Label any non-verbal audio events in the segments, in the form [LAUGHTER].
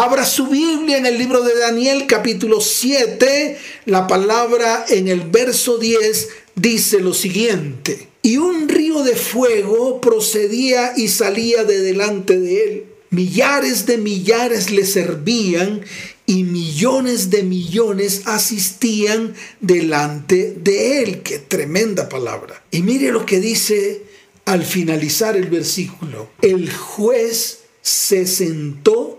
Abra su Biblia en el libro de Daniel capítulo 7. La palabra en el verso 10 dice lo siguiente. Y un río de fuego procedía y salía de delante de él. Millares de millares le servían y millones de millones asistían delante de él. Qué tremenda palabra. Y mire lo que dice al finalizar el versículo. El juez se sentó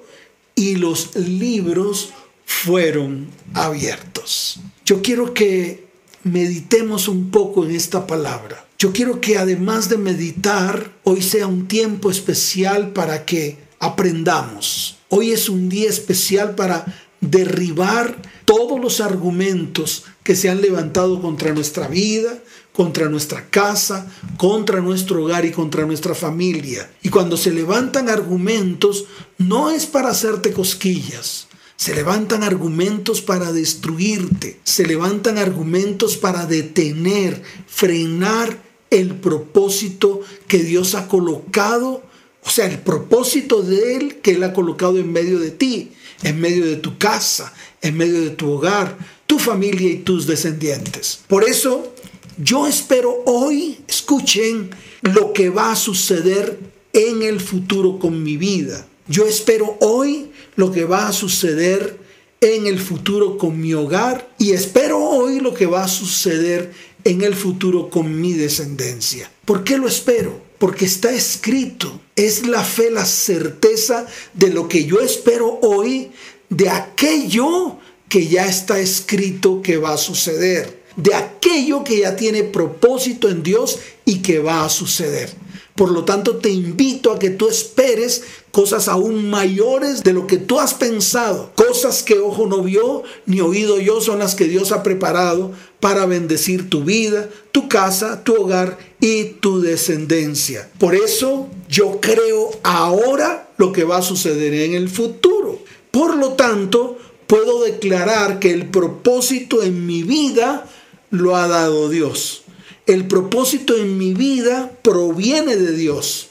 y los libros fueron abiertos. Yo quiero que meditemos un poco en esta palabra. Yo quiero que además de meditar, hoy sea un tiempo especial para que aprendamos. Hoy es un día especial para derribar todos los argumentos que se han levantado contra nuestra vida, contra nuestra casa, contra nuestro hogar y contra nuestra familia. Y cuando se levantan argumentos, no es para hacerte cosquillas. Se levantan argumentos para destruirte. Se levantan argumentos para detener, frenar el propósito que Dios ha colocado. O sea, el propósito de Él que Él ha colocado en medio de ti, en medio de tu casa, en medio de tu hogar, tu familia y tus descendientes. Por eso yo espero hoy, escuchen, lo que va a suceder en el futuro con mi vida. Yo espero hoy lo que va a suceder en el futuro con mi hogar y espero hoy lo que va a suceder en el futuro con mi descendencia. ¿Por qué lo espero? Porque está escrito. Es la fe, la certeza de lo que yo espero hoy, de aquello que ya está escrito que va a suceder de aquello que ya tiene propósito en Dios y que va a suceder. Por lo tanto, te invito a que tú esperes cosas aún mayores de lo que tú has pensado. Cosas que ojo no vio ni oído yo son las que Dios ha preparado para bendecir tu vida, tu casa, tu hogar y tu descendencia. Por eso yo creo ahora lo que va a suceder en el futuro. Por lo tanto, puedo declarar que el propósito en mi vida lo ha dado Dios. El propósito en mi vida proviene de Dios.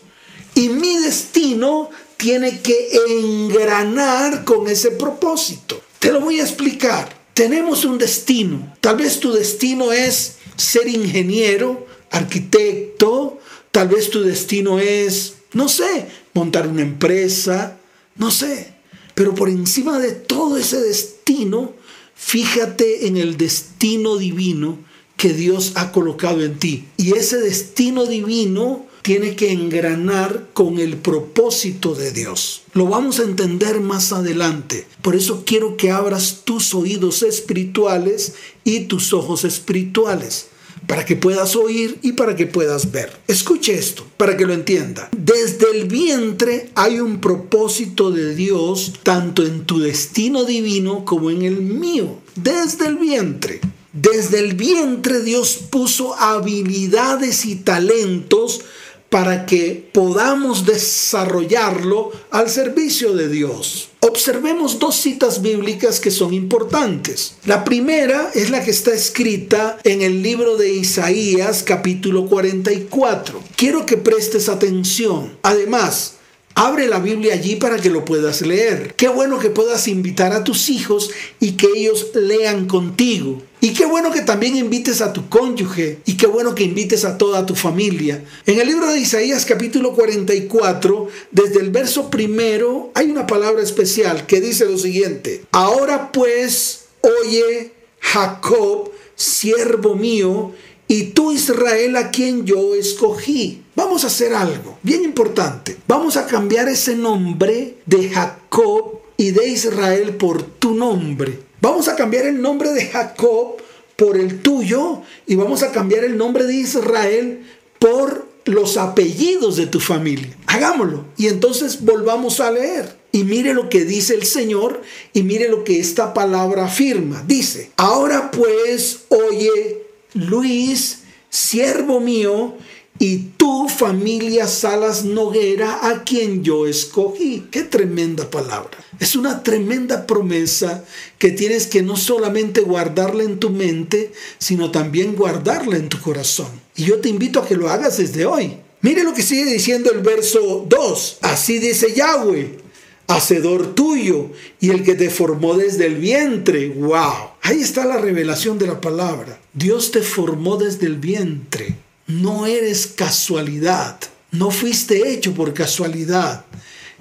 Y mi destino tiene que engranar con ese propósito. Te lo voy a explicar. Tenemos un destino. Tal vez tu destino es ser ingeniero, arquitecto. Tal vez tu destino es, no sé, montar una empresa. No sé. Pero por encima de todo ese destino Fíjate en el destino divino que Dios ha colocado en ti. Y ese destino divino tiene que engranar con el propósito de Dios. Lo vamos a entender más adelante. Por eso quiero que abras tus oídos espirituales y tus ojos espirituales para que puedas oír y para que puedas ver. Escuche esto, para que lo entienda. Desde el vientre hay un propósito de Dios, tanto en tu destino divino como en el mío. Desde el vientre. Desde el vientre Dios puso habilidades y talentos para que podamos desarrollarlo al servicio de Dios. Observemos dos citas bíblicas que son importantes. La primera es la que está escrita en el libro de Isaías capítulo 44. Quiero que prestes atención. Además, Abre la Biblia allí para que lo puedas leer. Qué bueno que puedas invitar a tus hijos y que ellos lean contigo. Y qué bueno que también invites a tu cónyuge y qué bueno que invites a toda tu familia. En el libro de Isaías capítulo 44, desde el verso primero, hay una palabra especial que dice lo siguiente. Ahora pues, oye Jacob, siervo mío, y tú Israel a quien yo escogí. Vamos a hacer algo bien importante. Vamos a cambiar ese nombre de Jacob y de Israel por tu nombre. Vamos a cambiar el nombre de Jacob por el tuyo y vamos a cambiar el nombre de Israel por los apellidos de tu familia. Hagámoslo. Y entonces volvamos a leer. Y mire lo que dice el Señor y mire lo que esta palabra afirma. Dice, ahora pues, oye Luis, siervo mío, y tu familia Salas Noguera, a quien yo escogí. Qué tremenda palabra. Es una tremenda promesa que tienes que no solamente guardarla en tu mente, sino también guardarla en tu corazón. Y yo te invito a que lo hagas desde hoy. Mire lo que sigue diciendo el verso 2. Así dice Yahweh. hacedor tuyo y el que te formó desde el vientre. ¡Wow! Ahí está la revelación de la palabra. Dios te formó desde el vientre. No eres casualidad. No fuiste hecho por casualidad.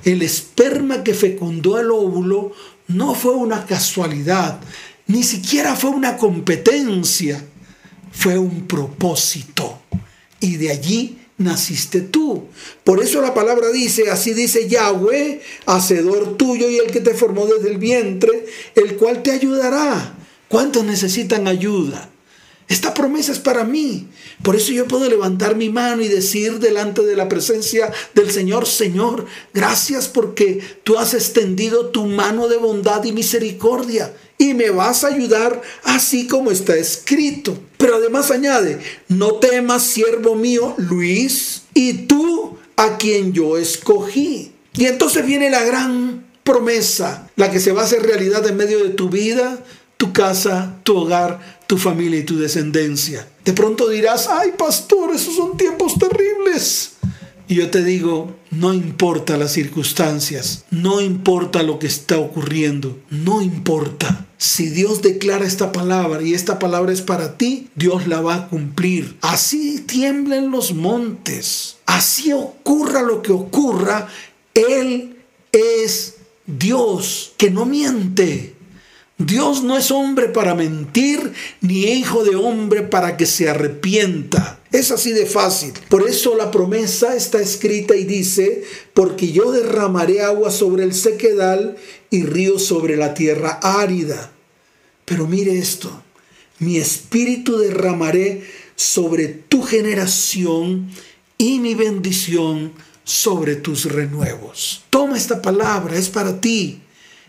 El esperma que fecundó el óvulo no fue una casualidad, ni siquiera fue una competencia, fue un propósito. Y de allí naciste tú. Por eso la palabra dice, así dice Yahweh, hacedor tuyo y el que te formó desde el vientre, el cual te ayudará. ¿Cuántos necesitan ayuda? Esta promesa es para mí. Por eso yo puedo levantar mi mano y decir delante de la presencia del Señor, Señor, gracias porque tú has extendido tu mano de bondad y misericordia y me vas a ayudar así como está escrito. Pero además añade, no temas, siervo mío, Luis, y tú a quien yo escogí. Y entonces viene la gran promesa, la que se va a hacer realidad en medio de tu vida, tu casa, tu hogar, tu familia y tu descendencia. De pronto dirás, ay pastor, esos son tiempos terribles. Y yo te digo, no importa las circunstancias, no importa lo que está ocurriendo, no importa. Si Dios declara esta palabra y esta palabra es para ti, Dios la va a cumplir. Así tiemblen los montes, así ocurra lo que ocurra, Él es Dios que no miente. Dios no es hombre para mentir, ni hijo de hombre para que se arrepienta. Es así de fácil. Por eso la promesa está escrita y dice, porque yo derramaré agua sobre el sequedal y ríos sobre la tierra árida. Pero mire esto, mi espíritu derramaré sobre tu generación y mi bendición sobre tus renuevos. Toma esta palabra, es para ti.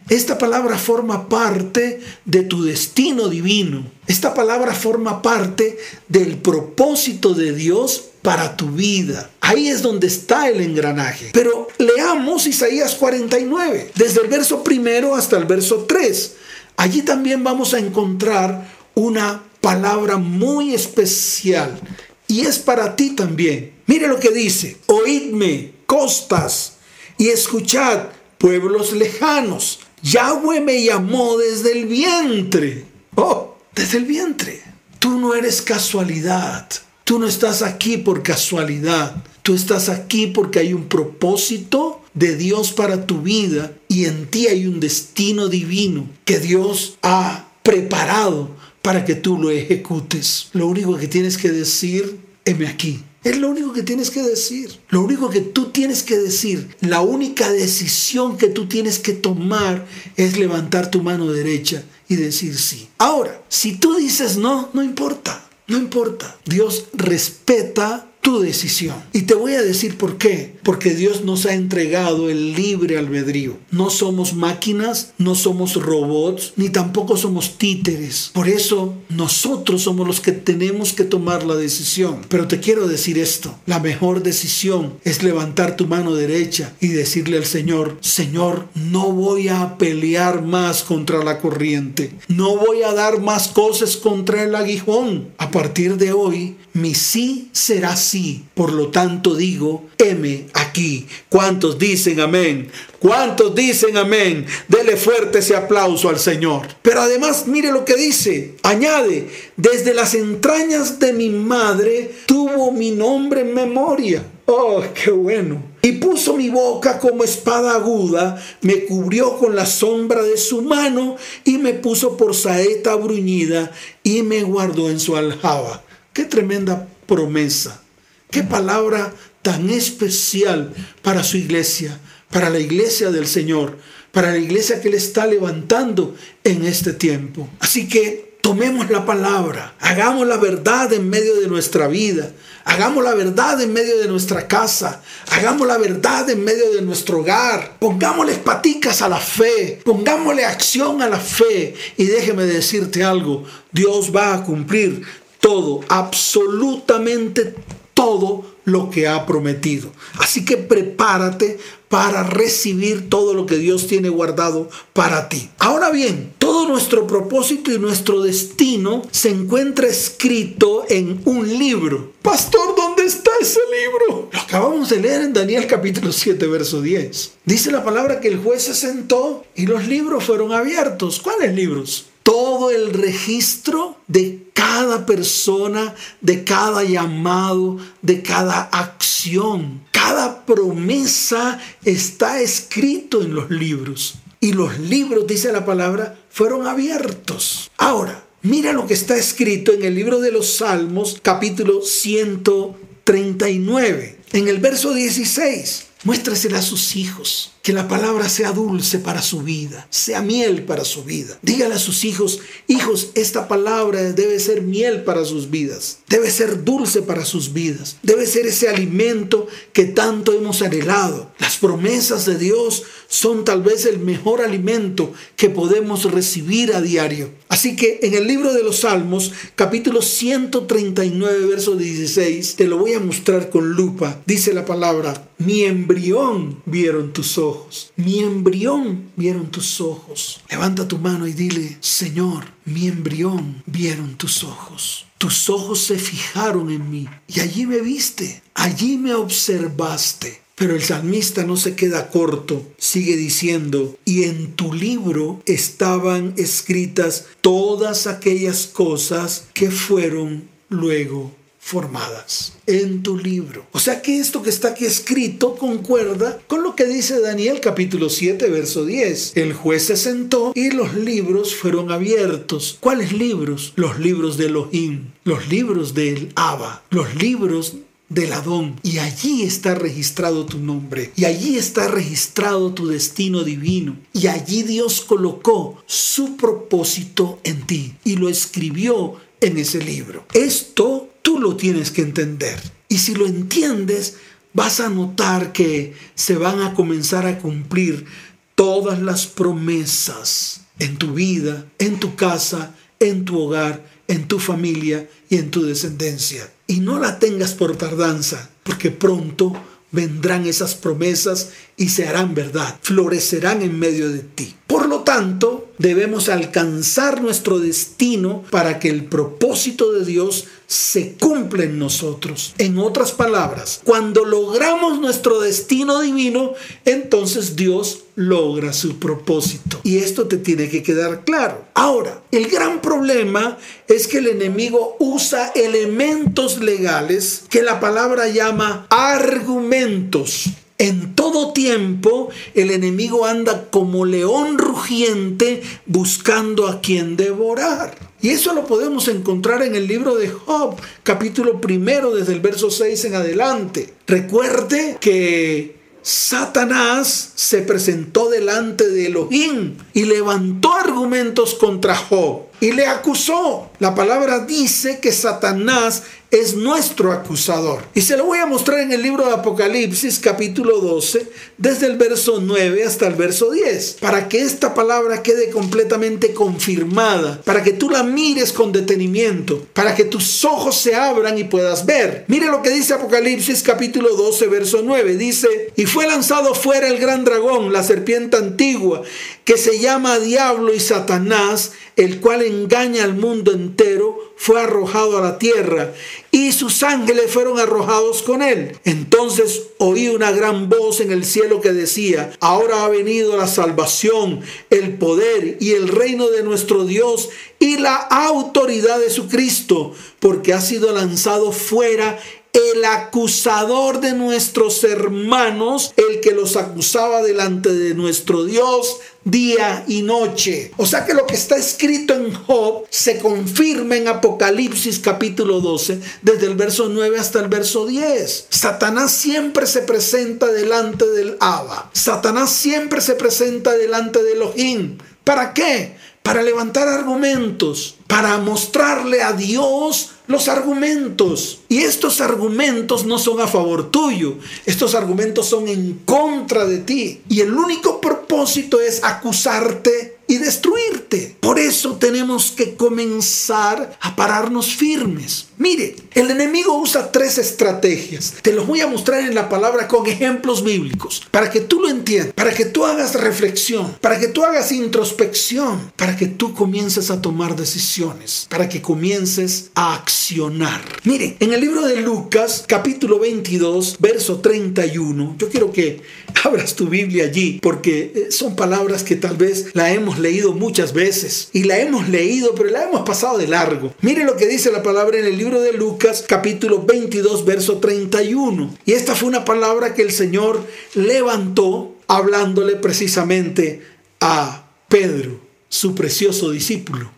Esta palabra forma parte de tu destino divino. Esta palabra forma parte del propósito de Dios para tu vida. Ahí es donde está el engranaje. Pero leamos Isaías 49, desde el verso primero hasta el verso 3. Allí también vamos a encontrar una palabra muy especial y es para ti también. Mire lo que dice, oídme, costas, y escuchad, pueblos lejanos Yahweh me llamó desde el vientre. Oh, desde el vientre. Tú no eres casualidad. Tú no estás aquí por casualidad. Tú estás aquí porque hay un propósito de Dios para tu vida y en ti hay un destino divino que Dios ha preparado para que tú lo ejecutes. Lo único que tienes que decir, heme aquí. Es lo único que tienes que decir. Lo único que tú tienes que decir, la única decisión que tú tienes que tomar es levantar tu mano derecha y decir sí. Ahora, si tú dices no, no importa. No importa. Dios respeta tu decisión. Y te voy a decir por qué. Porque Dios nos ha entregado el libre albedrío. No somos máquinas, no somos robots, ni tampoco somos títeres. Por eso nosotros somos los que tenemos que tomar la decisión. Pero te quiero decir esto. La mejor decisión es levantar tu mano derecha y decirle al Señor, Señor, no voy a pelear más contra la corriente. No voy a dar más cosas contra el aguijón. A partir de hoy, mi sí será sí. Por lo tanto digo, heme aquí. ¿Cuántos dicen amén? ¿Cuántos dicen amén? Dele fuerte ese aplauso al Señor. Pero además, mire lo que dice. Añade, desde las entrañas de mi madre tuvo mi nombre en memoria. Oh, qué bueno. Y puso mi boca como espada aguda, me cubrió con la sombra de su mano y me puso por saeta bruñida y me guardó en su aljaba. Qué tremenda promesa. Qué palabra tan especial para su iglesia, para la iglesia del Señor, para la iglesia que Él está levantando en este tiempo. Así que tomemos la palabra, hagamos la verdad en medio de nuestra vida, hagamos la verdad en medio de nuestra casa, hagamos la verdad en medio de nuestro hogar, pongámosle paticas a la fe, pongámosle acción a la fe y déjeme decirte algo, Dios va a cumplir todo, absolutamente todo lo que ha prometido. Así que prepárate para recibir todo lo que Dios tiene guardado para ti. Ahora bien, todo nuestro propósito y nuestro destino se encuentra escrito en un libro. Pastor, ¿dónde está ese libro? Lo acabamos de leer en Daniel capítulo 7, verso 10. Dice la palabra que el juez se sentó y los libros fueron abiertos. ¿Cuáles libros? Todo el registro de cada persona, de cada llamado, de cada acción. Cada promesa está escrito en los libros. Y los libros, dice la palabra, fueron abiertos. Ahora, mira lo que está escrito en el libro de los Salmos, capítulo 139. En el verso 16, muéstrasela a sus hijos que la palabra sea dulce para su vida, sea miel para su vida. Dígale a sus hijos, hijos, esta palabra debe ser miel para sus vidas, debe ser dulce para sus vidas, debe ser ese alimento que tanto hemos anhelado. Las promesas de Dios son tal vez el mejor alimento que podemos recibir a diario. Así que en el libro de los Salmos, capítulo 139, verso 16, te lo voy a mostrar con lupa. Dice la palabra, mi embrión vieron tus ojos mi embrión vieron tus ojos. Levanta tu mano y dile, Señor, mi embrión vieron tus ojos. Tus ojos se fijaron en mí y allí me viste, allí me observaste. Pero el salmista no se queda corto, sigue diciendo, y en tu libro estaban escritas todas aquellas cosas que fueron luego formadas en tu libro. O sea que esto que está aquí escrito concuerda con lo que dice Daniel capítulo 7 verso 10. El juez se sentó y los libros fueron abiertos. ¿Cuáles libros? Los libros de Elohim, los libros del Abba, los libros del Adón. Y allí está registrado tu nombre. Y allí está registrado tu destino divino. Y allí Dios colocó su propósito en ti. Y lo escribió en ese libro. Esto Tú lo tienes que entender. Y si lo entiendes, vas a notar que se van a comenzar a cumplir todas las promesas en tu vida, en tu casa, en tu hogar, en tu familia y en tu descendencia. Y no la tengas por tardanza, porque pronto vendrán esas promesas y se harán verdad, florecerán en medio de ti. Por lo tanto, debemos alcanzar nuestro destino para que el propósito de Dios se cumpla en nosotros. En otras palabras, cuando logramos nuestro destino divino, entonces Dios logra su propósito. Y esto te tiene que quedar claro. Ahora, el gran problema es que el enemigo usa elementos legales que la palabra llama argumentos en todo tiempo el enemigo anda como león rugiente buscando a quien devorar. Y eso lo podemos encontrar en el libro de Job, capítulo primero, desde el verso 6 en adelante. Recuerde que Satanás se presentó delante de Elohim y levantó argumentos contra Job y le acusó. La palabra dice que Satanás es nuestro acusador. Y se lo voy a mostrar en el libro de Apocalipsis capítulo 12, desde el verso 9 hasta el verso 10, para que esta palabra quede completamente confirmada, para que tú la mires con detenimiento, para que tus ojos se abran y puedas ver. Mire lo que dice Apocalipsis capítulo 12, verso 9. Dice, y fue lanzado fuera el gran dragón, la serpiente antigua, que se llama Diablo y Satanás, el cual engaña al mundo entero fue arrojado a la tierra y sus ángeles fueron arrojados con él. Entonces oí una gran voz en el cielo que decía, ahora ha venido la salvación, el poder y el reino de nuestro Dios y la autoridad de su Cristo, porque ha sido lanzado fuera el acusador de nuestros hermanos, el que los acusaba delante de nuestro Dios día y noche. O sea que lo que está escrito en Job se confirma en Apocalipsis capítulo 12, desde el verso 9 hasta el verso 10. Satanás siempre se presenta delante del Abba. Satanás siempre se presenta delante de Elohim. ¿Para qué? Para levantar argumentos, para mostrarle a Dios los argumentos. Y estos argumentos no son a favor tuyo, estos argumentos son en contra de ti. Y el único propósito es acusarte y destruirte. Por eso tenemos que comenzar a pararnos firmes. Mire, el enemigo usa tres estrategias. Te los voy a mostrar en la palabra con ejemplos bíblicos, para que tú lo entiendas, para que tú hagas reflexión, para que tú hagas introspección, para que tú comiences a tomar decisiones, para que comiences a accionar. Mire, en el libro de Lucas, capítulo 22, verso 31, yo quiero que abras tu Biblia allí, porque eh, son palabras que tal vez la hemos leído muchas veces y la hemos leído, pero la hemos pasado de largo. Mire lo que dice la palabra en el libro de Lucas capítulo 22 verso 31. Y esta fue una palabra que el Señor levantó hablándole precisamente a Pedro, su precioso discípulo.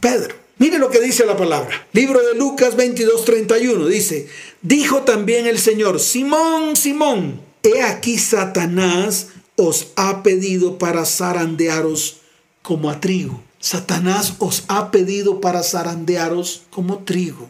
Pedro. Mire lo que dice la palabra. Libro de Lucas 22, 31. Dice, dijo también el Señor, Simón, Simón, he aquí Satanás os ha pedido para zarandearos como a trigo. Satanás os ha pedido para zarandearos como trigo.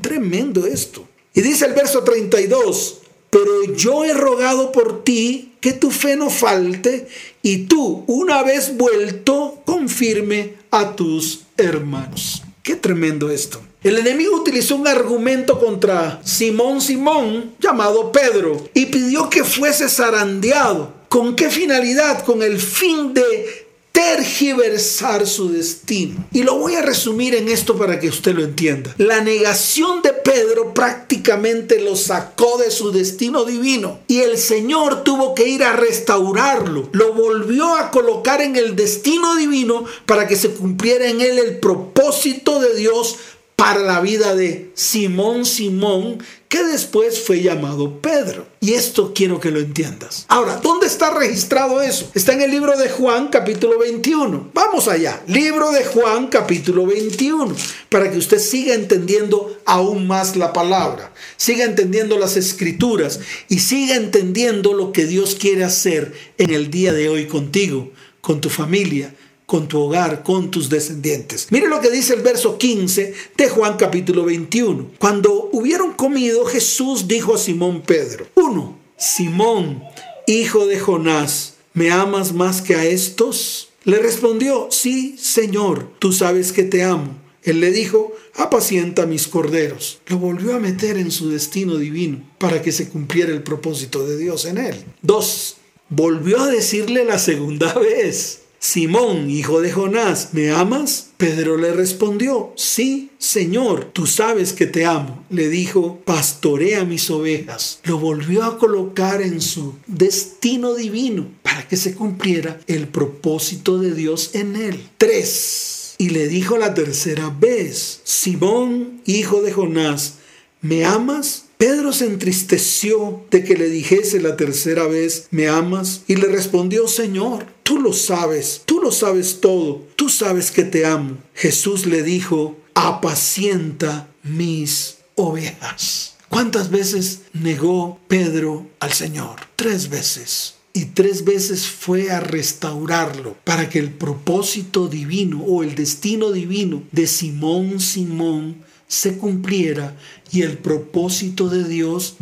Tremendo esto. Y dice el verso 32, pero yo he rogado por ti que tu fe no falte y tú, una vez vuelto, confirme a tus hermanos. Qué tremendo esto. El enemigo utilizó un argumento contra Simón Simón llamado Pedro y pidió que fuese zarandeado. ¿Con qué finalidad? Con el fin de tergiversar su destino. Y lo voy a resumir en esto para que usted lo entienda. La negación de Pedro prácticamente lo sacó de su destino divino y el Señor tuvo que ir a restaurarlo. Lo volvió a colocar en el destino divino para que se cumpliera en él el propósito de Dios para la vida de Simón Simón, que después fue llamado Pedro. Y esto quiero que lo entiendas. Ahora, ¿dónde está registrado eso? Está en el libro de Juan capítulo 21. Vamos allá. Libro de Juan capítulo 21. Para que usted siga entendiendo aún más la palabra. Siga entendiendo las escrituras. Y siga entendiendo lo que Dios quiere hacer en el día de hoy contigo, con tu familia con tu hogar, con tus descendientes. Mire lo que dice el verso 15 de Juan capítulo 21. Cuando hubieron comido, Jesús dijo a Simón Pedro, uno, Simón, hijo de Jonás, ¿me amas más que a estos? Le respondió, sí, Señor, tú sabes que te amo. Él le dijo, apacienta mis corderos. Lo volvió a meter en su destino divino para que se cumpliera el propósito de Dios en él. Dos, volvió a decirle la segunda [LAUGHS] vez, Simón, hijo de Jonás, ¿me amas? Pedro le respondió, sí, Señor, tú sabes que te amo. Le dijo, pastorea mis ovejas. Lo volvió a colocar en su destino divino para que se cumpliera el propósito de Dios en él. Tres. Y le dijo la tercera vez, Simón, hijo de Jonás, ¿me amas? Pedro se entristeció de que le dijese la tercera vez, ¿me amas? Y le respondió, Señor, tú lo sabes, tú lo sabes todo, tú sabes que te amo. Jesús le dijo, apacienta mis ovejas. ¿Cuántas veces negó Pedro al Señor? Tres veces. Y tres veces fue a restaurarlo para que el propósito divino o el destino divino de Simón Simón se cumpliera y el propósito de Dios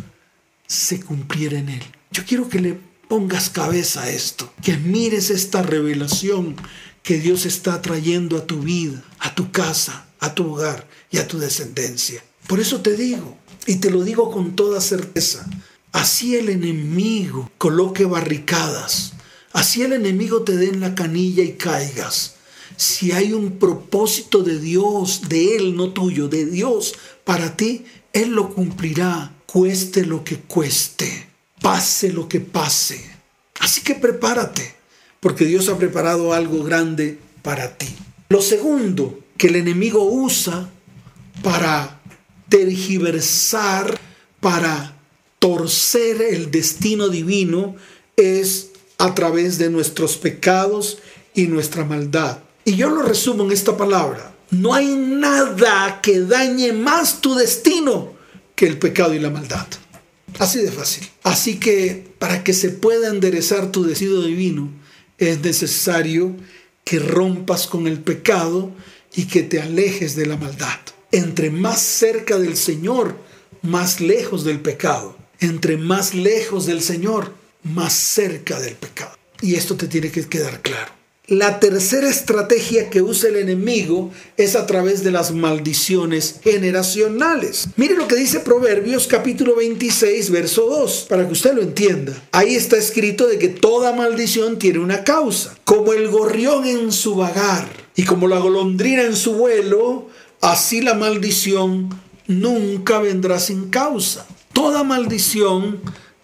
se cumpliera en él. Yo quiero que le pongas cabeza a esto, que mires esta revelación que Dios está trayendo a tu vida, a tu casa, a tu hogar y a tu descendencia. Por eso te digo, y te lo digo con toda certeza, así el enemigo coloque barricadas, así el enemigo te dé en la canilla y caigas, si hay un propósito de Dios, de Él, no tuyo, de Dios para ti, Él lo cumplirá, cueste lo que cueste pase lo que pase. Así que prepárate, porque Dios ha preparado algo grande para ti. Lo segundo que el enemigo usa para tergiversar, para torcer el destino divino, es a través de nuestros pecados y nuestra maldad. Y yo lo resumo en esta palabra. No hay nada que dañe más tu destino que el pecado y la maldad. Así de fácil. Así que para que se pueda enderezar tu destino divino, es necesario que rompas con el pecado y que te alejes de la maldad. Entre más cerca del Señor, más lejos del pecado. Entre más lejos del Señor, más cerca del pecado. Y esto te tiene que quedar claro. La tercera estrategia que usa el enemigo es a través de las maldiciones generacionales. Mire lo que dice Proverbios capítulo 26, verso 2, para que usted lo entienda. Ahí está escrito de que toda maldición tiene una causa. Como el gorrión en su vagar y como la golondrina en su vuelo, así la maldición nunca vendrá sin causa. Toda maldición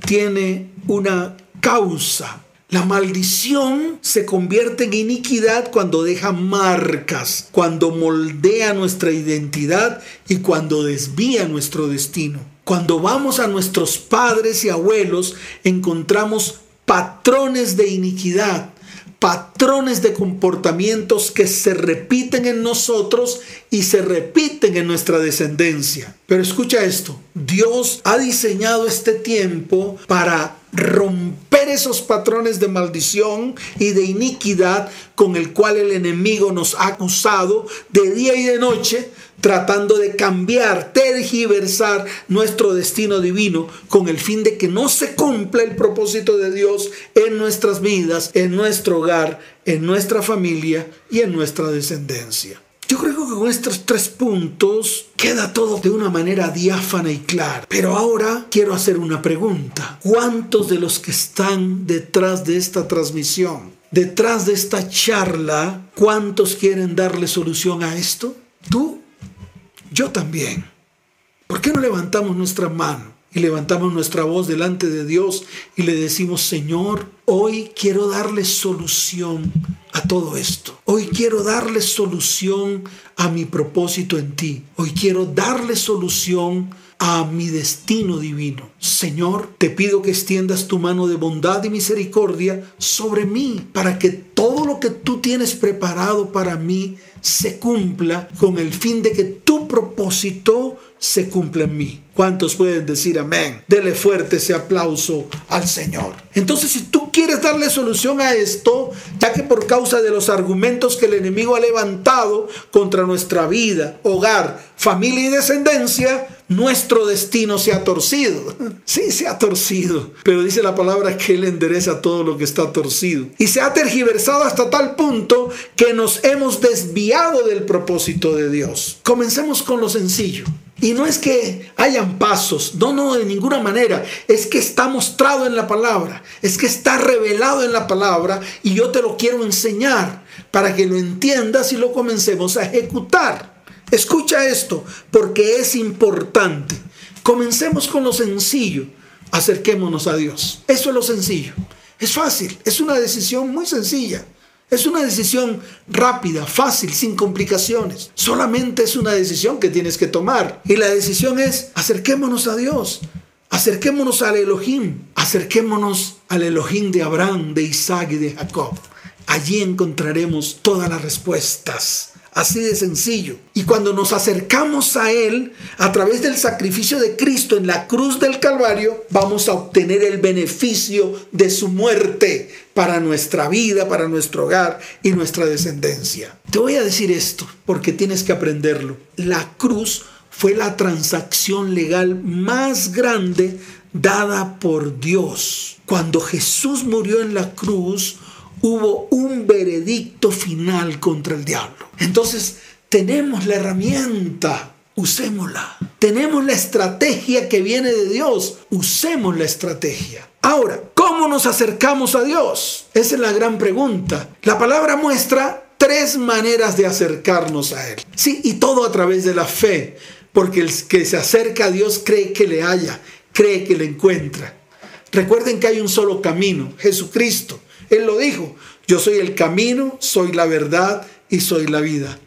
tiene una causa. La maldición se convierte en iniquidad cuando deja marcas, cuando moldea nuestra identidad y cuando desvía nuestro destino. Cuando vamos a nuestros padres y abuelos encontramos patrones de iniquidad, patrones de comportamientos que se repiten en nosotros y se repiten en nuestra descendencia. Pero escucha esto, Dios ha diseñado este tiempo para romper esos patrones de maldición y de iniquidad con el cual el enemigo nos ha acusado de día y de noche, tratando de cambiar, tergiversar nuestro destino divino con el fin de que no se cumpla el propósito de Dios en nuestras vidas, en nuestro hogar, en nuestra familia y en nuestra descendencia. Yo creo que con estos tres puntos queda todo de una manera diáfana y clara. Pero ahora quiero hacer una pregunta. ¿Cuántos de los que están detrás de esta transmisión, detrás de esta charla, cuántos quieren darle solución a esto? ¿Tú? Yo también. ¿Por qué no levantamos nuestra mano y levantamos nuestra voz delante de Dios y le decimos, Señor, hoy quiero darle solución a todo esto. Hoy quiero darle solución a mi propósito en ti. Hoy quiero darle solución a mi destino divino. Señor, te pido que extiendas tu mano de bondad y misericordia sobre mí para que todo lo que tú tienes preparado para mí se cumpla con el fin de que tu propósito se cumpla en mí. ¿Cuántos pueden decir amén? Dele fuerte ese aplauso al Señor. Entonces, si tú quieres darle solución a esto, ya que por causa de los argumentos que el enemigo ha levantado contra nuestra vida, hogar, familia y descendencia, nuestro destino se ha torcido. [LAUGHS] Sí, se ha torcido. Pero dice la palabra que Él endereza todo lo que está torcido. Y se ha tergiversado hasta tal punto que nos hemos desviado del propósito de Dios. Comencemos con lo sencillo. Y no es que hayan pasos, no, no, de ninguna manera. Es que está mostrado en la palabra, es que está revelado en la palabra y yo te lo quiero enseñar para que lo entiendas y lo comencemos a ejecutar. Escucha esto, porque es importante. Comencemos con lo sencillo, acerquémonos a Dios. Eso es lo sencillo. Es fácil, es una decisión muy sencilla. Es una decisión rápida, fácil, sin complicaciones. Solamente es una decisión que tienes que tomar. Y la decisión es, acerquémonos a Dios. Acerquémonos al Elohim. Acerquémonos al Elohim de Abraham, de Isaac y de Jacob. Allí encontraremos todas las respuestas Así de sencillo. Y cuando nos acercamos a Él a través del sacrificio de Cristo en la cruz del Calvario, vamos a obtener el beneficio de su muerte para nuestra vida, para nuestro hogar y nuestra descendencia. Te voy a decir esto porque tienes que aprenderlo. La cruz fue la transacción legal más grande dada por Dios. Cuando Jesús murió en la cruz, hubo un veredicto final contra el diablo. Entonces, tenemos la herramienta, usémosla. Tenemos la estrategia que viene de Dios, usemos la estrategia. Ahora, ¿cómo nos acercamos a Dios? Esa es la gran pregunta. La palabra muestra tres maneras de acercarnos a Él. Sí, y todo a través de la fe, porque el que se acerca a Dios cree que le haya, cree que le encuentra. Recuerden que hay un solo camino, Jesucristo. Él lo dijo, yo soy el camino, soy la verdad y soy la vida.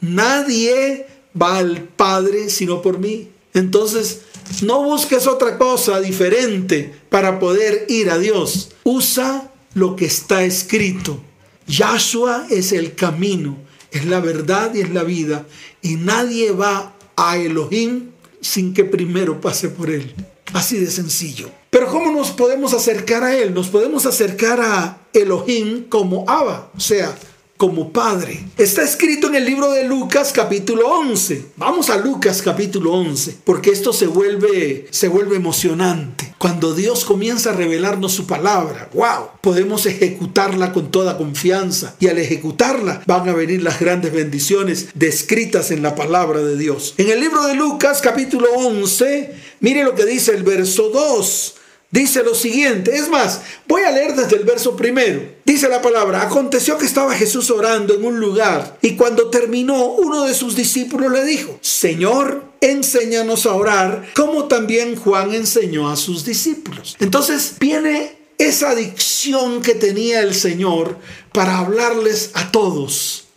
Nadie va al Padre sino por mí. Entonces, no busques otra cosa diferente para poder ir a Dios. Usa lo que está escrito. Yahshua es el camino, es la verdad y es la vida. Y nadie va a Elohim sin que primero pase por él. Así de sencillo. Pero ¿cómo nos podemos acercar a Él? Nos podemos acercar a Elohim como Abba, o sea, como Padre. Está escrito en el libro de Lucas capítulo 11. Vamos a Lucas capítulo 11, porque esto se vuelve se vuelve emocionante. Cuando Dios comienza a revelarnos su palabra, wow, podemos ejecutarla con toda confianza y al ejecutarla van a venir las grandes bendiciones descritas en la palabra de Dios. En el libro de Lucas capítulo 11, mire lo que dice el verso 2 dice lo siguiente. Es más, voy a leer desde el verso primero. Dice la palabra, aconteció que estaba Jesús orando en un lugar y cuando terminó uno de sus discípulos le dijo, Señor, enséñanos a orar como también Juan enseñó a sus discípulos. Entonces viene esa adicción que tenía el Señor para hablarles a todos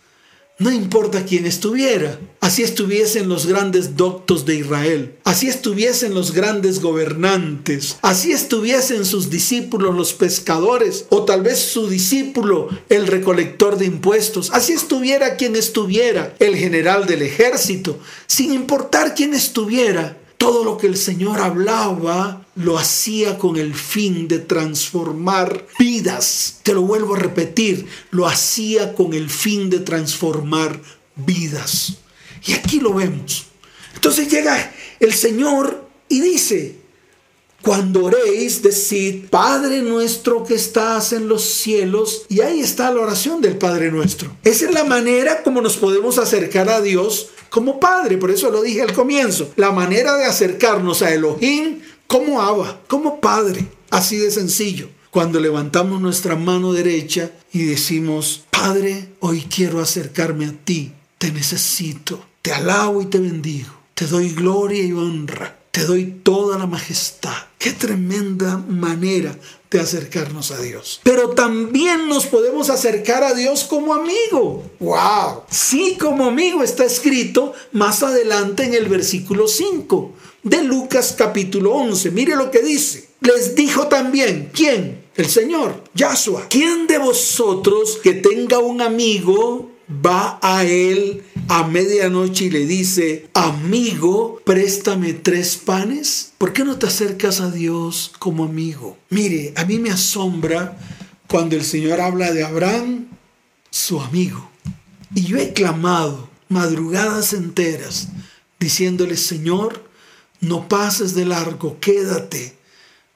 no importa quién estuviera. Así estuviesen los grandes doctos de Israel. Así estuviesen los grandes gobernantes. Así estuviesen sus discípulos los pescadores. O tal vez su discípulo el recolector de impuestos. Así estuviera quien estuviera. El general del ejército. Sin importar quién estuviera. Todo lo que el Señor hablaba lo hacía con el fin de transformar vidas. Te lo vuelvo a repetir, lo hacía con el fin de transformar vidas. Y aquí lo vemos. Entonces llega el Señor y dice, cuando oréis, decid, Padre nuestro que estás en los cielos. Y ahí está la oración del Padre nuestro. Esa es la manera como nos podemos acercar a Dios como Padre. Por eso lo dije al comienzo. La manera de acercarnos a Elohim como Abba, como Padre. Así de sencillo. Cuando levantamos nuestra mano derecha y decimos, Padre, hoy quiero acercarme a ti. Te necesito. Te alabo y te bendigo. Te doy gloria y honra te doy toda la majestad. Qué tremenda manera de acercarnos a Dios. Pero también nos podemos acercar a Dios como amigo. ¡Wow! Sí, como amigo está escrito más adelante en el versículo 5 de Lucas capítulo 11. Mire lo que dice. Les dijo también, ¿quién? El Señor, Yahshua. ¿Quién de vosotros que tenga un amigo va a él a medianoche y le dice, amigo, préstame tres panes? ¿Por qué no te acercas a Dios como amigo? Mire, a mí me asombra cuando el Señor habla de Abraham, su amigo. Y yo he clamado madrugadas enteras diciéndole, Señor, no pases de largo, quédate,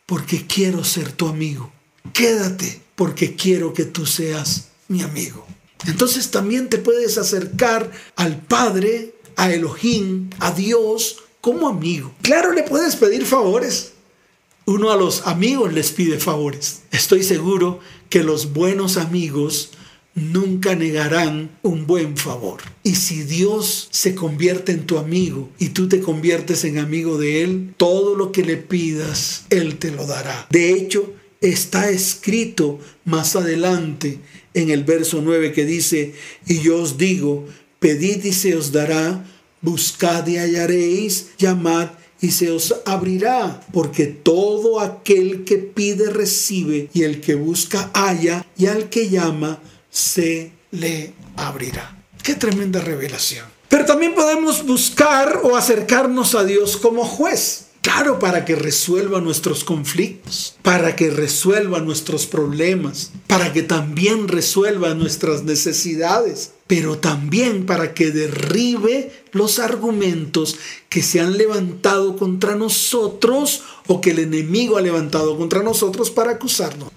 porque quiero ser tu amigo. Quédate, porque quiero que tú seas mi amigo. Entonces también te puedes acercar al Padre, a Elohim, a Dios, como amigo. Claro, le puedes pedir favores. Uno a los amigos les pide favores. Estoy seguro que los buenos amigos nunca negarán un buen favor. Y si Dios se convierte en tu amigo y tú te conviertes en amigo de Él, todo lo que le pidas, Él te lo dará. De hecho, está escrito más adelante en el verso 9 que dice, y yo os digo, pedid y se os dará, buscad y hallaréis, llamad y se os abrirá, porque todo aquel que pide recibe, y el que busca halla, y al que llama se le abrirá. Qué tremenda revelación. Pero también podemos buscar o acercarnos a Dios como juez. Claro, para que resuelva nuestros conflictos, para que resuelva nuestros problemas, para que también resuelva nuestras necesidades, pero también para que derribe los argumentos que se han levantado contra nosotros o que el enemigo ha levantado contra nosotros para acusarnos.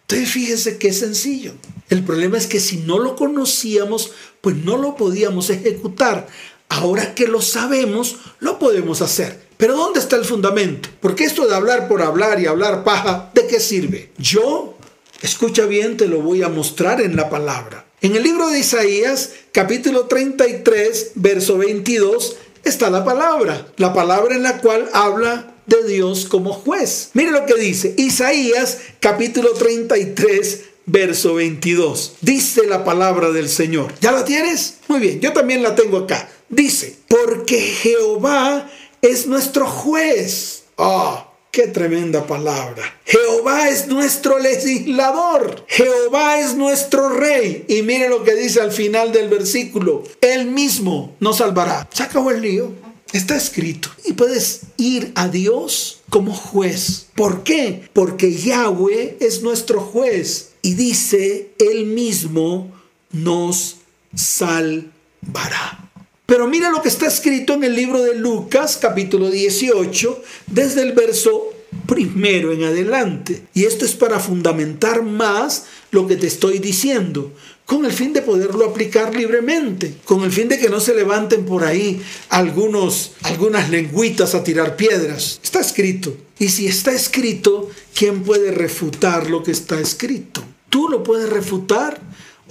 Entonces fíjese qué sencillo. El problema es que si no lo conocíamos, pues no lo podíamos ejecutar. Ahora que lo sabemos, lo podemos hacer. Pero ¿dónde está el fundamento? Porque esto de hablar por hablar y hablar paja, ¿de qué sirve? Yo, escucha bien, te lo voy a mostrar en la palabra. En el libro de Isaías, capítulo 33, verso 22, está la palabra. La palabra en la cual habla de Dios como juez. Mire lo que dice Isaías, capítulo 33, verso 22. Dice la palabra del Señor. ¿Ya la tienes? Muy bien, yo también la tengo acá. Dice, porque Jehová es nuestro juez. ¡Ah! ¡Qué tremenda palabra! Jehová es nuestro legislador. Jehová es nuestro rey. Y mire lo que dice al final del versículo. Él mismo nos salvará. Se acabó el lío. Está escrito. Y puedes ir a Dios como juez. ¿Por qué? Porque Yahweh es nuestro juez. Y dice, Él mismo nos salvará. Pero mira lo que está escrito en el libro de Lucas capítulo 18, desde el verso primero en adelante. Y esto es para fundamentar más lo que te estoy diciendo, con el fin de poderlo aplicar libremente, con el fin de que no se levanten por ahí algunos, algunas lengüitas a tirar piedras. Está escrito. Y si está escrito, ¿quién puede refutar lo que está escrito? ¿Tú lo puedes refutar?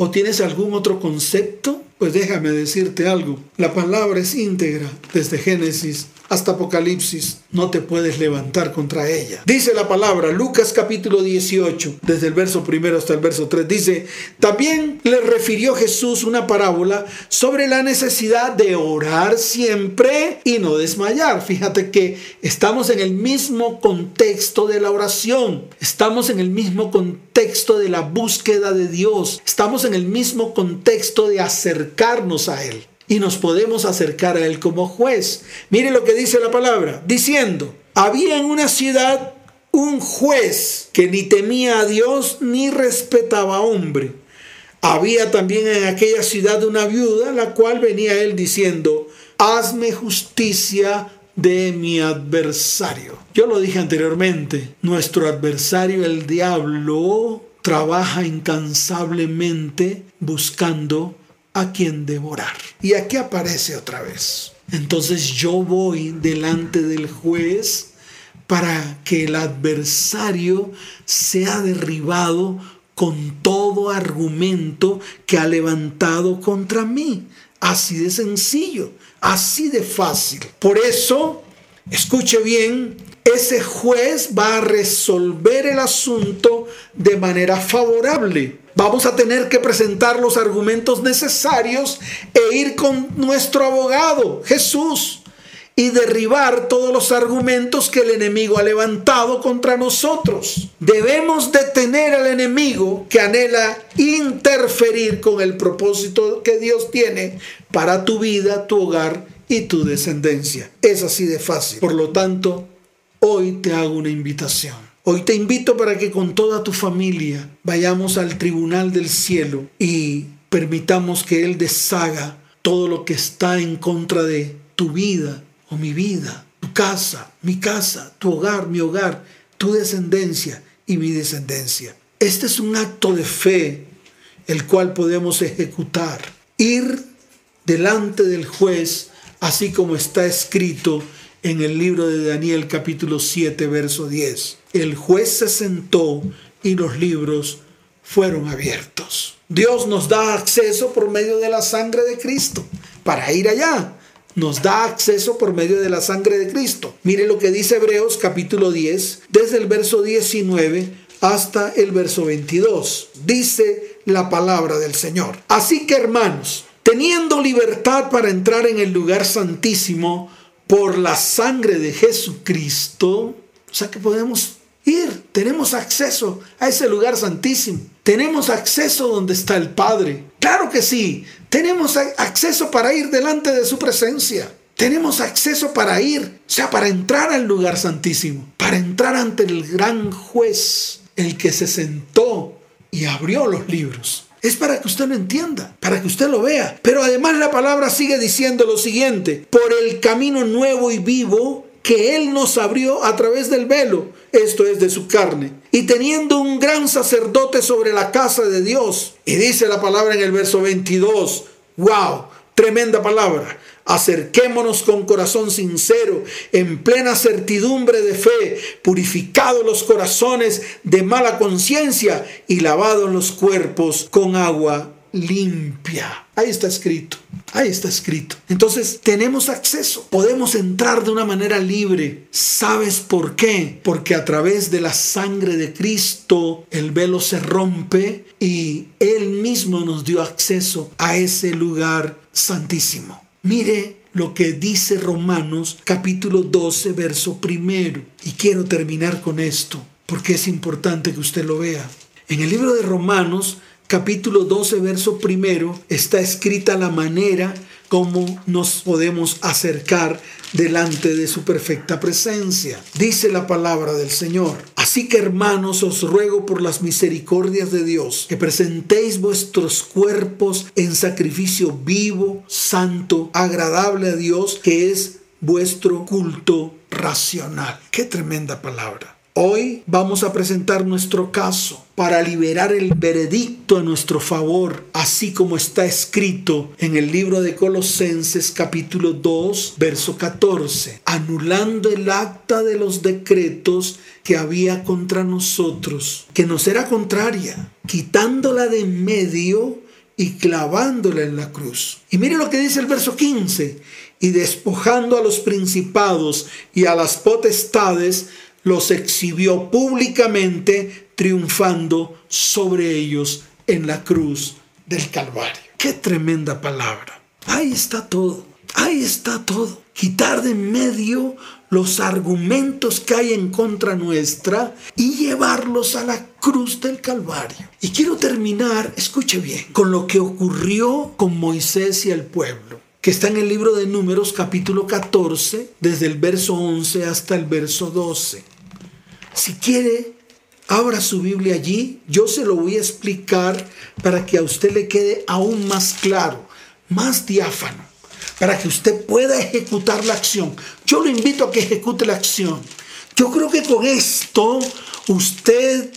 ¿O tienes algún otro concepto? Pues déjame decirte algo. La palabra es íntegra desde Génesis hasta Apocalipsis, no te puedes levantar contra ella. Dice la palabra, Lucas capítulo 18, desde el verso primero hasta el verso 3, dice, también le refirió Jesús una parábola sobre la necesidad de orar siempre y no desmayar. Fíjate que estamos en el mismo contexto de la oración, estamos en el mismo contexto de la búsqueda de Dios, estamos en el mismo contexto de acercarnos a Él y nos podemos acercar a Él como juez. Mire lo que dice la palabra, diciendo, había en una ciudad un juez que ni temía a Dios ni respetaba a hombre. Había también en aquella ciudad una viuda, la cual venía él diciendo, hazme justicia de mi adversario. Yo lo dije anteriormente, nuestro adversario, el diablo, trabaja incansablemente buscando a quien devorar. Y aquí aparece otra vez. Entonces yo voy delante del juez para que el adversario sea derribado con todo argumento que ha levantado contra mí. Así de sencillo, así de fácil. Por eso, escuche bien, ese juez va a resolver el asunto de manera favorable. Vamos a tener que presentar los argumentos necesarios e ir con nuestro abogado, Jesús, y derribar todos los argumentos que el enemigo ha levantado contra nosotros. Debemos detener al enemigo que anhela interferir con el propósito que Dios tiene para tu vida, tu hogar y tu descendencia. Es así de fácil. Por lo tanto, hoy te hago una invitación Hoy te invito para que con toda tu familia vayamos al tribunal del cielo y permitamos que Él deshaga todo lo que está en contra de tu vida o mi vida, tu casa, mi casa, tu hogar, mi hogar, tu descendencia y mi descendencia. Este es un acto de fe el cual podemos ejecutar. Ir delante del juez, así como está escrito en el libro de Daniel capítulo 7, verso 10 el juez se sentó y los libros fueron abiertos. Dios nos da acceso por medio de la sangre de Cristo para ir allá. Nos da acceso por medio de la sangre de Cristo. Mire lo que dice Hebreos capítulo 10, desde el verso 19 hasta el verso 22. Dice la palabra del Señor. Así que hermanos, teniendo libertad para entrar en el lugar santísimo por la sangre de Jesucristo, o sea que podemos ir, tenemos acceso a ese lugar santísimo. Tenemos acceso donde está el Padre. Claro que sí, tenemos acceso para ir delante de su presencia. Tenemos acceso para ir, o sea, para entrar al lugar santísimo, para entrar ante el gran juez, el que se sentó y abrió los libros. Es para que usted lo entienda, para que usted lo vea. Pero además la palabra sigue diciendo lo siguiente, por el camino nuevo y vivo que Él nos abrió a través del velo, esto es de su carne, y teniendo un gran sacerdote sobre la casa de Dios. Y dice la palabra en el verso 22, wow, tremenda palabra. Acerquémonos con corazón sincero, en plena certidumbre de fe, purificados los corazones de mala conciencia y lavados los cuerpos con agua limpia. Ahí está escrito. Ahí está escrito. Entonces tenemos acceso. Podemos entrar de una manera libre. ¿Sabes por qué? Porque a través de la sangre de Cristo el velo se rompe y Él mismo nos dio acceso a ese lugar santísimo. Mire lo que dice Romanos capítulo 12, verso primero. Y quiero terminar con esto porque es importante que usted lo vea. En el libro de Romanos capítulo 12, verso primero, está escrita la manera como nos podemos acercar delante de su perfecta presencia. Dice la palabra del Señor. Así que hermanos, os ruego por las misericordias de Dios que presentéis vuestros cuerpos en sacrificio vivo, santo, agradable a Dios, que es vuestro culto racional. Qué tremenda palabra. Hoy vamos a presentar nuestro caso para liberar el veredicto a nuestro favor, así como está escrito en el libro de Colosenses capítulo 2, verso 14, anulando el acta de los decretos que había contra nosotros, que nos era contraria, quitándola de en medio y clavándola en la cruz. Y mire lo que dice el verso 15, y despojando a los principados y a las potestades, los exhibió públicamente triunfando sobre ellos en la cruz del Calvario. Qué tremenda palabra. Ahí está todo. Ahí está todo. Quitar de medio los argumentos que hay en contra nuestra y llevarlos a la cruz del Calvario. Y quiero terminar, escuche bien, con lo que ocurrió con Moisés y el pueblo que está en el libro de Números capítulo 14, desde el verso 11 hasta el verso 12. Si quiere, abra su Biblia allí, yo se lo voy a explicar para que a usted le quede aún más claro, más diáfano, para que usted pueda ejecutar la acción. Yo lo invito a que ejecute la acción. Yo creo que con esto usted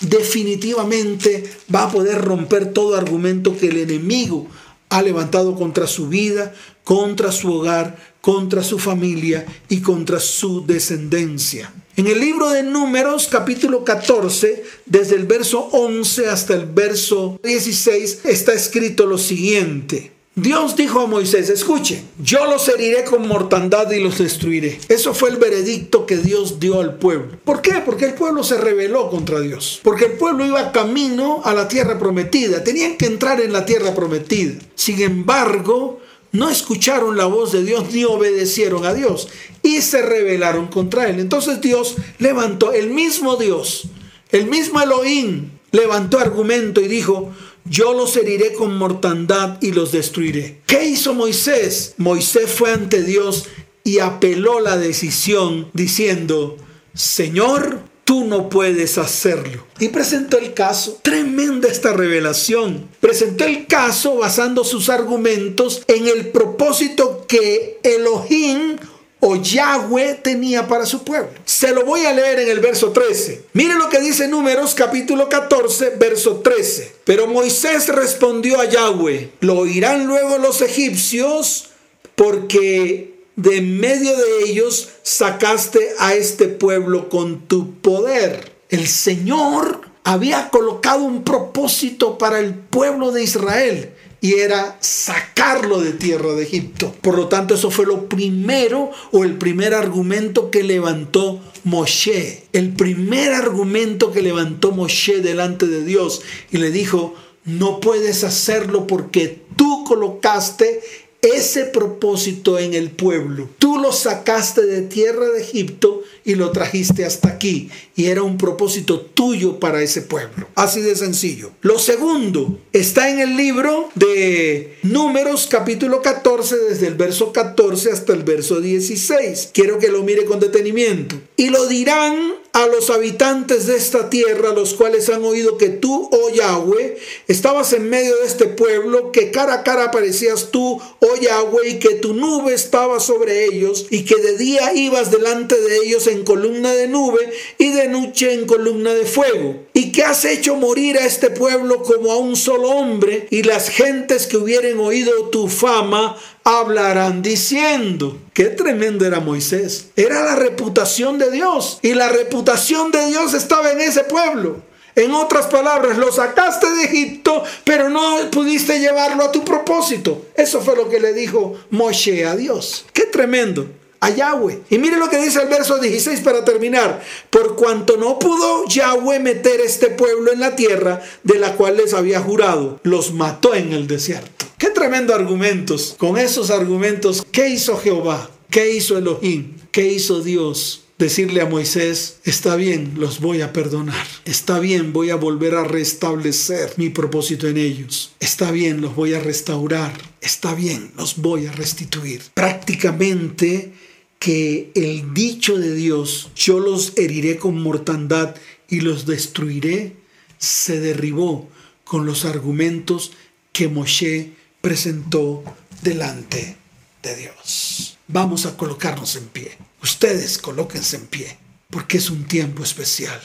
definitivamente va a poder romper todo argumento que el enemigo ha levantado contra su vida, contra su hogar, contra su familia y contra su descendencia. En el libro de Números, capítulo 14, desde el verso 11 hasta el verso 16, está escrito lo siguiente. Dios dijo a Moisés, escuche, yo los heriré con mortandad y los destruiré. Eso fue el veredicto que Dios dio al pueblo. ¿Por qué? Porque el pueblo se rebeló contra Dios. Porque el pueblo iba camino a la tierra prometida. Tenían que entrar en la tierra prometida. Sin embargo, no escucharon la voz de Dios ni obedecieron a Dios y se rebelaron contra él. Entonces Dios levantó, el mismo Dios, el mismo Elohim, levantó argumento y dijo, yo los heriré con mortandad y los destruiré. ¿Qué hizo Moisés? Moisés fue ante Dios y apeló la decisión diciendo, Señor, tú no puedes hacerlo. Y presentó el caso. Tremenda esta revelación. Presentó el caso basando sus argumentos en el propósito que Elohim o Yahweh tenía para su pueblo. Se lo voy a leer en el verso 13. Mire lo que dice Números capítulo 14, verso 13. Pero Moisés respondió a Yahweh, lo oirán luego los egipcios porque de medio de ellos sacaste a este pueblo con tu poder. El Señor había colocado un propósito para el pueblo de Israel y era sacarlo de tierra de Egipto. Por lo tanto, eso fue lo primero o el primer argumento que levantó Moshe. El primer argumento que levantó Moshe delante de Dios y le dijo, no puedes hacerlo porque tú colocaste ese propósito en el pueblo. Tú lo sacaste de tierra de Egipto y lo trajiste hasta aquí. Y era un propósito tuyo para ese pueblo. Así de sencillo. Lo segundo está en el libro de Números capítulo 14, desde el verso 14 hasta el verso 16. Quiero que lo mire con detenimiento. Y lo dirán a los habitantes de esta tierra, los cuales han oído que tú, oh Yahweh, estabas en medio de este pueblo, que cara a cara aparecías tú, oh Yahweh, y que tu nube estaba sobre ellos, y que de día ibas delante de ellos en columna de nube, y de noche en columna de fuego, y que has hecho morir a este pueblo como a un solo hombre, y las gentes que hubieren oído tu fama hablarán diciendo. Qué tremendo era Moisés. Era la reputación de Dios. Y la reputación de Dios estaba en ese pueblo. En otras palabras, lo sacaste de Egipto, pero no pudiste llevarlo a tu propósito. Eso fue lo que le dijo Moshe a Dios. Qué tremendo. A Yahweh. Y mire lo que dice el verso 16 para terminar. Por cuanto no pudo Yahweh meter este pueblo en la tierra de la cual les había jurado, los mató en el desierto. Qué tremendo argumentos. Con esos argumentos, ¿qué hizo Jehová? ¿Qué hizo Elohim? ¿Qué hizo Dios? decirle a Moisés, está bien, los voy a perdonar. Está bien, voy a volver a restablecer mi propósito en ellos. Está bien, los voy a restaurar. Está bien, los voy a restituir. Prácticamente que el dicho de Dios, yo los heriré con mortandad y los destruiré, se derribó con los argumentos que Moshe presentó delante de Dios. Vamos a colocarnos en pie. Ustedes colóquense en pie, porque es un tiempo especial.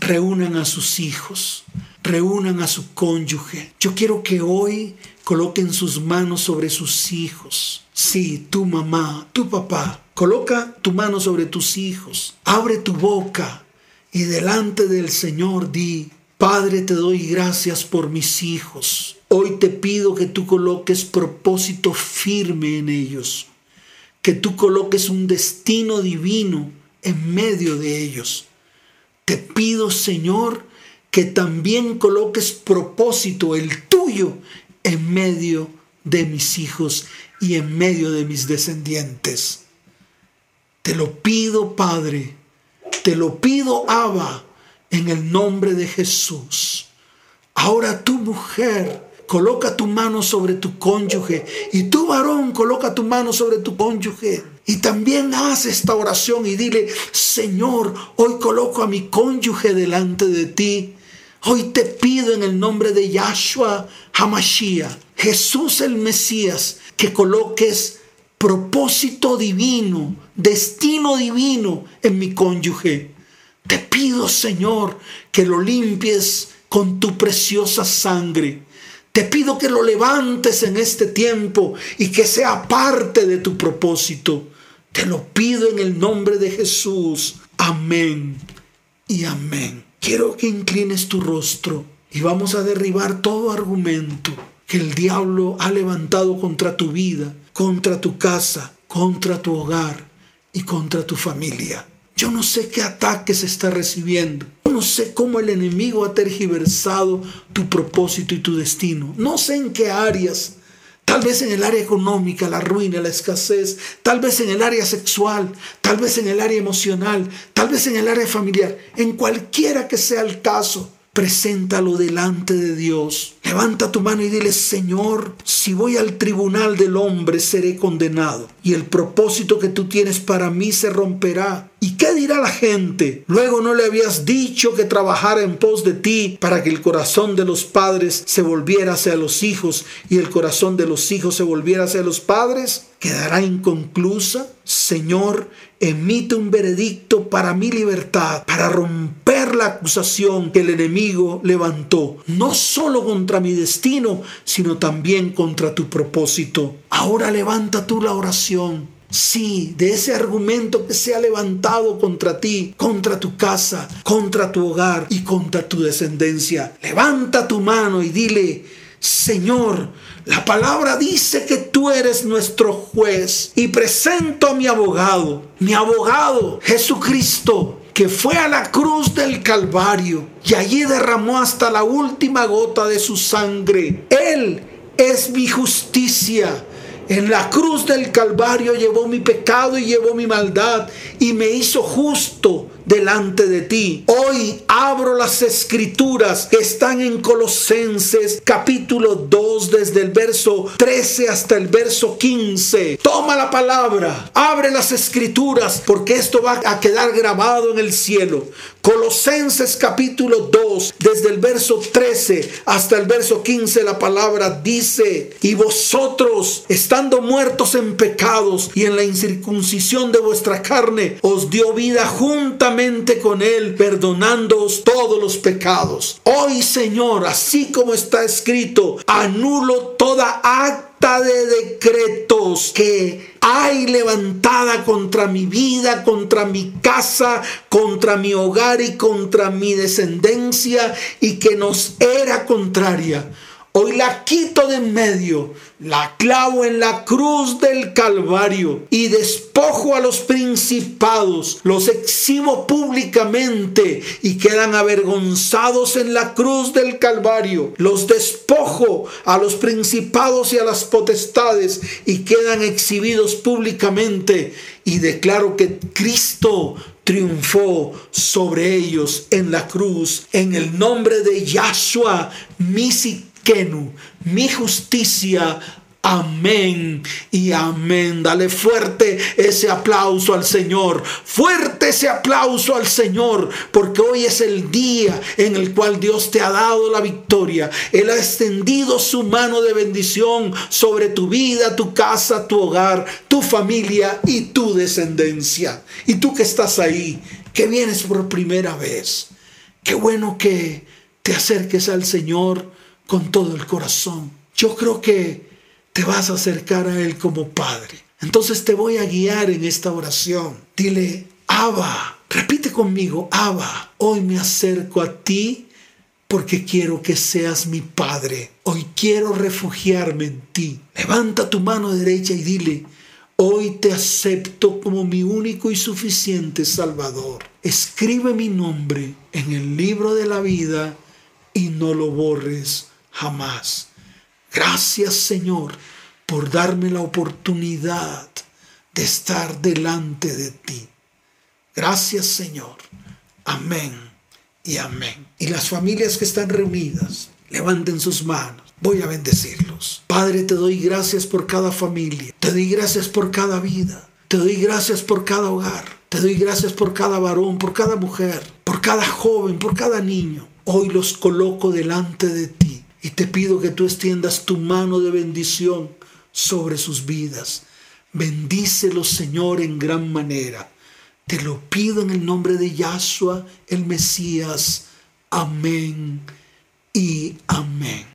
Reúnan a sus hijos, reúnan a su cónyuge. Yo quiero que hoy coloquen sus manos sobre sus hijos. Sí, tu mamá, tu papá, coloca tu mano sobre tus hijos. Abre tu boca y delante del Señor di, Padre, te doy gracias por mis hijos. Hoy te pido que tú coloques propósito firme en ellos, que tú coloques un destino divino en medio de ellos. Te pido, Señor, que también coloques propósito, el tuyo, en medio de mis hijos y en medio de mis descendientes. Te lo pido, Padre, te lo pido, Abba, en el nombre de Jesús. Ahora tu mujer, coloca tu mano sobre tu cónyuge y tu varón coloca tu mano sobre tu cónyuge. Y también haz esta oración y dile, Señor, hoy coloco a mi cónyuge delante de ti. Hoy te pido en el nombre de Yahshua Hamashiach, Jesús el Mesías, que coloques propósito divino, destino divino en mi cónyuge. Te pido, Señor, que lo limpies con tu preciosa sangre. Te pido que lo levantes en este tiempo y que sea parte de tu propósito. Te lo pido en el nombre de Jesús. Amén y amén. Quiero que inclines tu rostro y vamos a derribar todo argumento que el diablo ha levantado contra tu vida, contra tu casa, contra tu hogar y contra tu familia. Yo no sé qué ataque se está recibiendo. No sé cómo el enemigo ha tergiversado tu propósito y tu destino. No sé en qué áreas. Tal vez en el área económica, la ruina, la escasez. Tal vez en el área sexual. Tal vez en el área emocional. Tal vez en el área familiar. En cualquiera que sea el caso. Preséntalo delante de Dios. Levanta tu mano y dile, Señor, si voy al tribunal del hombre seré condenado y el propósito que tú tienes para mí se romperá. ¿Y qué dirá la gente? Luego no le habías dicho que trabajara en pos de ti para que el corazón de los padres se volviera hacia los hijos y el corazón de los hijos se volviera hacia los padres. ¿Quedará inconclusa? Señor, emite un veredicto para mi libertad, para romper la acusación que el enemigo levantó, no solo contra mi destino, sino también contra tu propósito. Ahora levanta tú la oración Sí, de ese argumento que se ha levantado contra ti, contra tu casa, contra tu hogar y contra tu descendencia. Levanta tu mano y dile, Señor, la palabra dice que tú eres nuestro juez. Y presento a mi abogado, mi abogado Jesucristo, que fue a la cruz del Calvario y allí derramó hasta la última gota de su sangre. Él es mi justicia. En la cruz del Calvario llevó mi pecado y llevó mi maldad y me hizo justo delante de ti. Hoy abro las escrituras que están en Colosenses capítulo 2 desde el verso 13 hasta el verso 15. Toma la palabra, abre las escrituras porque esto va a quedar grabado en el cielo. Colosenses capítulo 2 desde el verso 13 hasta el verso 15 la palabra dice, y vosotros estando muertos en pecados y en la incircuncisión de vuestra carne, os dio vida juntamente con Él, perdonándoos todos los pecados. Hoy, Señor, así como está escrito, anulo toda acta de decretos que hay levantada contra mi vida, contra mi casa, contra mi hogar y contra mi descendencia y que nos era contraria. Hoy la quito de en medio, la clavo en la cruz del Calvario y despojo a los principados, los exhibo públicamente y quedan avergonzados en la cruz del Calvario. Los despojo a los principados y a las potestades y quedan exhibidos públicamente y declaro que Cristo triunfó sobre ellos en la cruz. En el nombre de Yahshua, mi Sikenu, mi justicia Amén y amén. Dale fuerte ese aplauso al Señor. Fuerte ese aplauso al Señor. Porque hoy es el día en el cual Dios te ha dado la victoria. Él ha extendido su mano de bendición sobre tu vida, tu casa, tu hogar, tu familia y tu descendencia. Y tú que estás ahí, que vienes por primera vez. Qué bueno que te acerques al Señor con todo el corazón. Yo creo que te vas a acercar a Él como Padre. Entonces te voy a guiar en esta oración. Dile, Abba, repite conmigo, Abba, hoy me acerco a ti porque quiero que seas mi Padre. Hoy quiero refugiarme en ti. Levanta tu mano derecha y dile, hoy te acepto como mi único y suficiente Salvador. Escribe mi nombre en el libro de la vida y no lo borres jamás. Gracias Señor por darme la oportunidad de estar delante de ti. Gracias Señor. Amén y amén. Y las familias que están reunidas, levanten sus manos. Voy a bendecirlos. Padre, te doy gracias por cada familia. Te doy gracias por cada vida. Te doy gracias por cada hogar. Te doy gracias por cada varón, por cada mujer, por cada joven, por cada niño. Hoy los coloco delante de ti y te pido que tú extiendas tu mano de bendición sobre sus vidas. Bendícelos, Señor, en gran manera. Te lo pido en el nombre de Yahshua, el Mesías. Amén y amén.